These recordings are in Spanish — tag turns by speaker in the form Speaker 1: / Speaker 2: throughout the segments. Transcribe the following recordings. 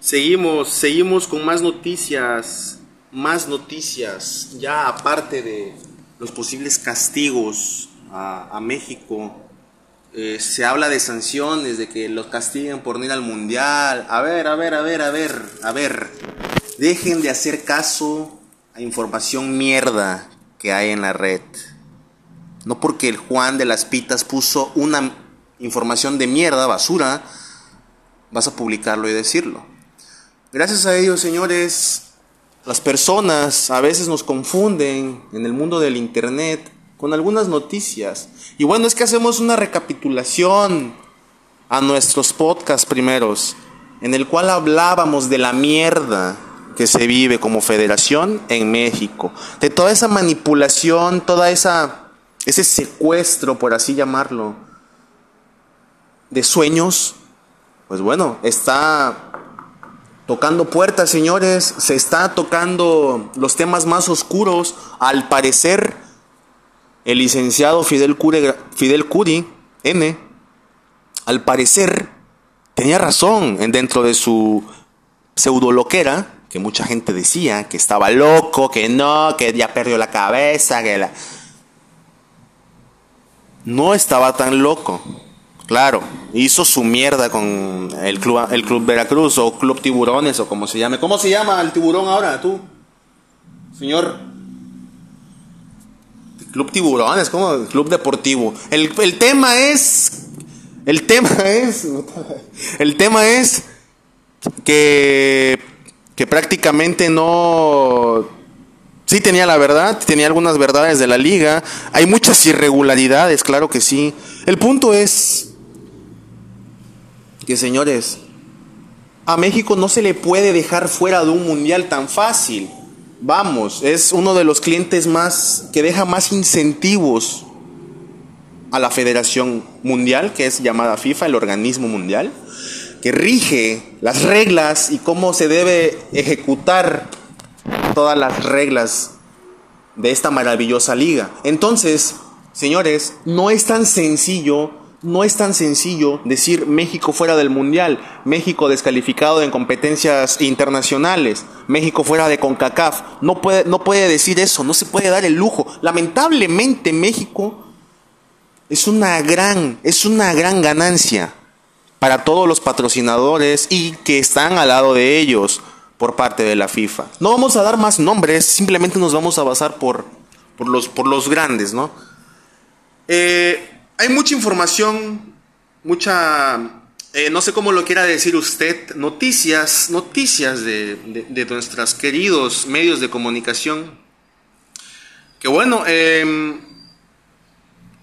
Speaker 1: Seguimos, seguimos con más noticias, más noticias, ya aparte de los posibles castigos a, México. Eh, se habla de sanciones, de que los castiguen por no ir al mundial. A ver, a ver, a ver, a ver, a ver. Dejen de hacer caso a información mierda que hay en la red. No porque el Juan de las Pitas puso una información de mierda, basura, vas a publicarlo y decirlo. Gracias a ellos, señores, las personas a veces nos confunden en el mundo del Internet con algunas noticias. Y bueno, es que hacemos una recapitulación a nuestros podcasts primeros, en el cual hablábamos de la mierda que se vive como federación en México, de toda esa manipulación, toda esa ese secuestro, por así llamarlo, de sueños, pues bueno, está tocando puertas, señores, se está tocando los temas más oscuros. Al parecer, el licenciado Fidel Curi, Fidel Curi N, al parecer, tenía razón en dentro de su pseudoloquera, que mucha gente decía que estaba loco, que no, que ya perdió la cabeza, que la... No estaba tan loco. Claro, hizo su mierda con el club, el club Veracruz o Club Tiburones o como se llame. ¿Cómo se llama el tiburón ahora, tú? Señor. Club Tiburones, ¿cómo? Club Deportivo. El, el tema es. El tema es. El tema es que. Que prácticamente no. Sí tenía la verdad, tenía algunas verdades de la liga. Hay muchas irregularidades, claro que sí. El punto es que señores, a México no se le puede dejar fuera de un mundial tan fácil. Vamos, es uno de los clientes más que deja más incentivos a la Federación Mundial, que es llamada FIFA, el organismo mundial, que rige las reglas y cómo se debe ejecutar todas las reglas de esta maravillosa liga. Entonces, señores, no es tan sencillo no es tan sencillo decir México fuera del Mundial, México descalificado en competencias internacionales, México fuera de CONCACAF. No puede, no puede decir eso, no se puede dar el lujo. Lamentablemente México es una gran, es una gran ganancia para todos los patrocinadores y que están al lado de ellos por parte de la FIFA. No vamos a dar más nombres, simplemente nos vamos a basar por, por, los, por los grandes, ¿no? Eh, hay mucha información, mucha, eh, no sé cómo lo quiera decir usted, noticias, noticias de, de, nuestros queridos medios de comunicación. Que bueno, em,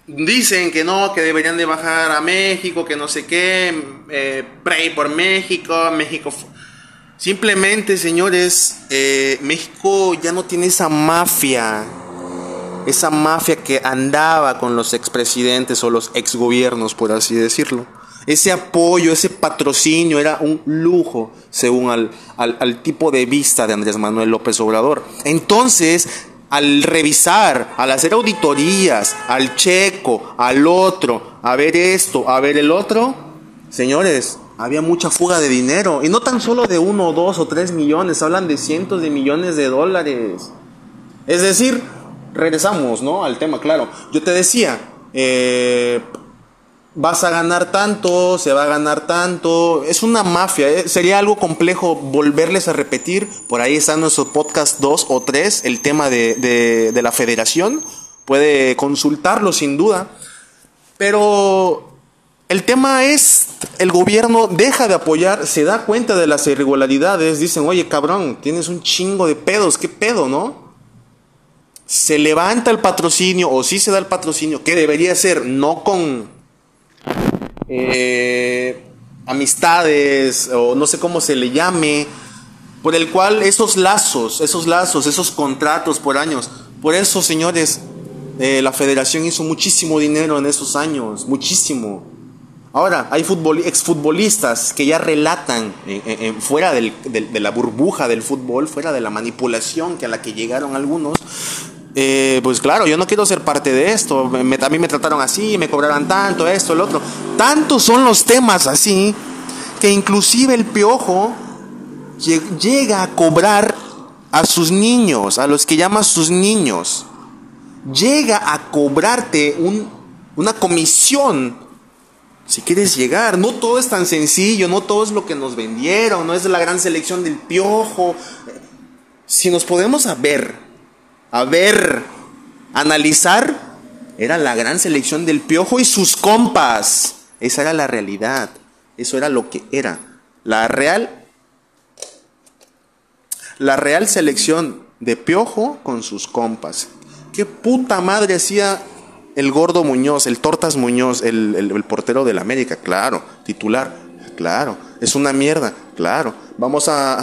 Speaker 1: dicen que no, que deberían de bajar a México, que no sé qué, eh, pray por México, México... Simplemente, señores, eh, México ya no tiene esa mafia esa mafia que andaba con los expresidentes o los exgobiernos, por así decirlo. Ese apoyo, ese patrocinio era un lujo, según al, al, tipo de vista de Andrés Manuel López Obrador. Entonces, al revisar, al hacer auditorías, al checo, al otro, a ver esto, a ver el otro, señores, había mucha fuga de dinero. Y no tan solo de uno, dos o tres millones, hablan de cientos de millones de dólares. Es decir, regresamos, ¿no? Al tema, claro. Yo te decía, eh, vas a ganar tanto, se va a ganar tanto. Es una mafia, eh, sería algo complejo volverles a repetir. Por ahí está nuestro podcast 2 o 3, el tema de, de la federación. Puede consultarlo sin duda. Pero el tema es, el gobierno deja de apoyar, se da cuenta de las irregularidades, dicen, oye cabrón, tienes un chingo de pedos, ¿qué pedo, no? Se levanta el patrocinio o si se da el patrocinio, que debería ser no con eh, amistades o no sé cómo se le llame, por el cual esos lazos, esos lazos, esos contratos por años, por eso señores, eh, la federación hizo muchísimo dinero en esos años, muchísimo. Ahora, hay exfutbolistas que ya relatan fuera de la burbuja del fútbol, fuera de la manipulación que a la que llegaron algunos, eh, pues claro, yo no quiero ser parte de esto. a mí me trataron así, me cobraron tanto, esto, el otro. Tantos son los temas así que inclusive el piojo llega a cobrar a sus niños, a los que llama sus niños. Llega a cobrarte una comisión si quieres llegar. No todo es tan sencillo, no todo es lo que nos vendieron, no es la gran selección del piojo. Si nos podemos a ver, a ver, analizar, era la gran selección del piojo y sus compas. Esa era la realidad. Eso era lo que era. La real la real selección de Piojo con sus compas. ¿Qué puta madre hacía el gordo Muñoz, el Tortas Muñoz, el, portero del América? Claro, titular, claro. Es una mierda, claro. Vamos a,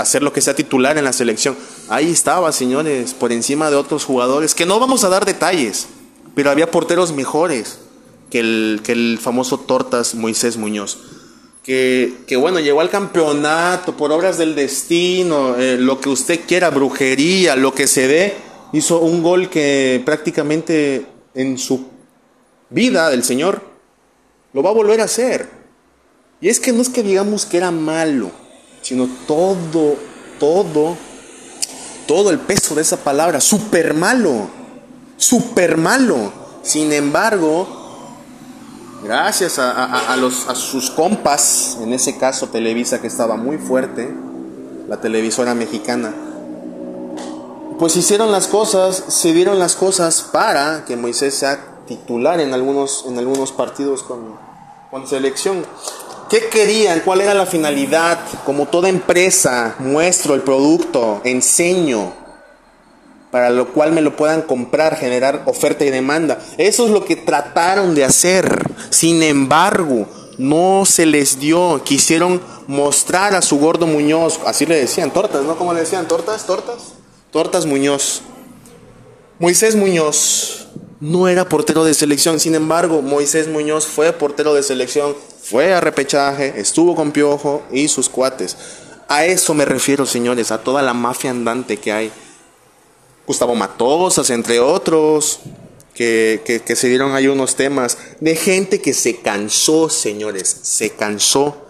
Speaker 1: hacer lo que sea titular en la selección. Ahí estaba, señores, por encima de otros jugadores, que no vamos a dar detalles, pero había porteros mejores que el, que el famoso Tortas Moisés Muñoz que, bueno, llegó al campeonato por obras del destino, eh, lo que usted quiera, brujería, lo que se dé, hizo un gol que prácticamente en su vida del Señor lo va a volver a hacer. Y es que no es que digamos que era malo, sino todo, todo, todo el peso de esa palabra, súper malo, súper malo. Sin embargo, gracias a, los, a sus compas, en ese caso Televisa que estaba muy fuerte, la televisora mexicana, pues hicieron las cosas, se dieron las cosas para que Moisés sea titular en algunos, en algunos partidos con, con selección. ¿Qué querían? ¿Cuál era la finalidad? Como toda empresa, muestro el producto, enseño, para lo cual me lo puedan comprar, generar oferta y demanda. Eso es lo que trataron de hacer. Sin embargo, no se les dio. Quisieron mostrar a su gordo Muñoz, así le decían, tortas, ¿no? ¿Cómo le decían? ¿Tortas? ¿Tortas? Tortas Muñoz. Moisés Muñoz no era portero de selección, sin embargo, Moisés Muñoz fue portero de selección, fue a repechaje, estuvo con Piojo y sus cuates. A eso me refiero, señores, a toda la mafia andante que hay Gustavo Matosas, entre otros, que, que, se dieron ahí unos temas, de gente que se cansó, señores, se cansó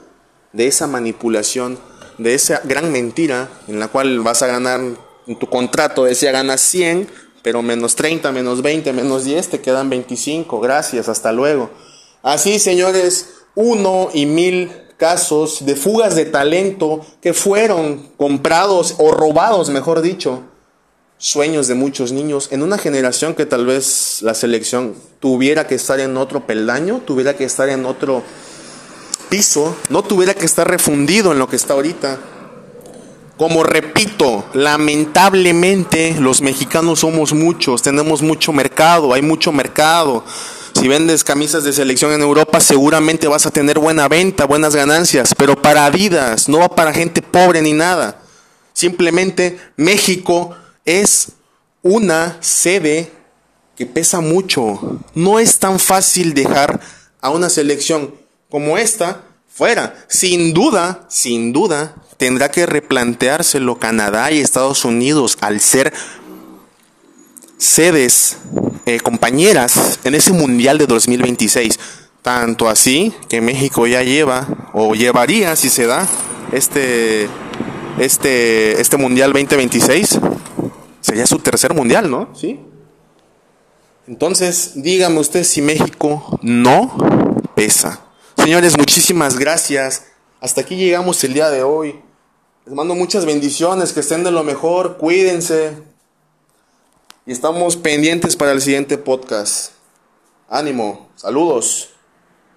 Speaker 1: de esa manipulación, de esa gran mentira en la cual vas a ganar, en tu contrato decía ganas 100, pero menos 30, menos 20, menos 10, te quedan 25, gracias, hasta luego. Así, señores, uno y mil casos de fugas de talento que fueron comprados o robados, mejor dicho, sueños de muchos niños en una generación que tal vez la selección tuviera que estar en otro peldaño, tuviera que estar en otro piso, no tuviera que estar refundido en lo que está ahorita. Como repito, lamentablemente los mexicanos somos muchos, tenemos mucho mercado, hay mucho mercado. Si vendes camisas de selección en Europa, seguramente vas a tener buena venta, buenas ganancias, pero para vidas, no va para gente pobre ni nada. Simplemente México es una sede que pesa mucho. No es tan fácil dejar a una selección como esta fuera. Sin duda, sin duda, tendrá que replanteárselo Canadá y Estados Unidos al ser sedes eh, compañeras en ese Mundial de 2026. Tanto así que México ya lleva o llevaría, si se da, este, este, este Mundial 2026 Sería su tercer mundial, ¿no? Sí. Entonces, dígame usted si México no pesa. Señores, muchísimas gracias. Hasta aquí llegamos el día de hoy. Les mando muchas bendiciones, que estén de lo mejor, cuídense. Y estamos pendientes para el siguiente podcast. Ánimo, saludos.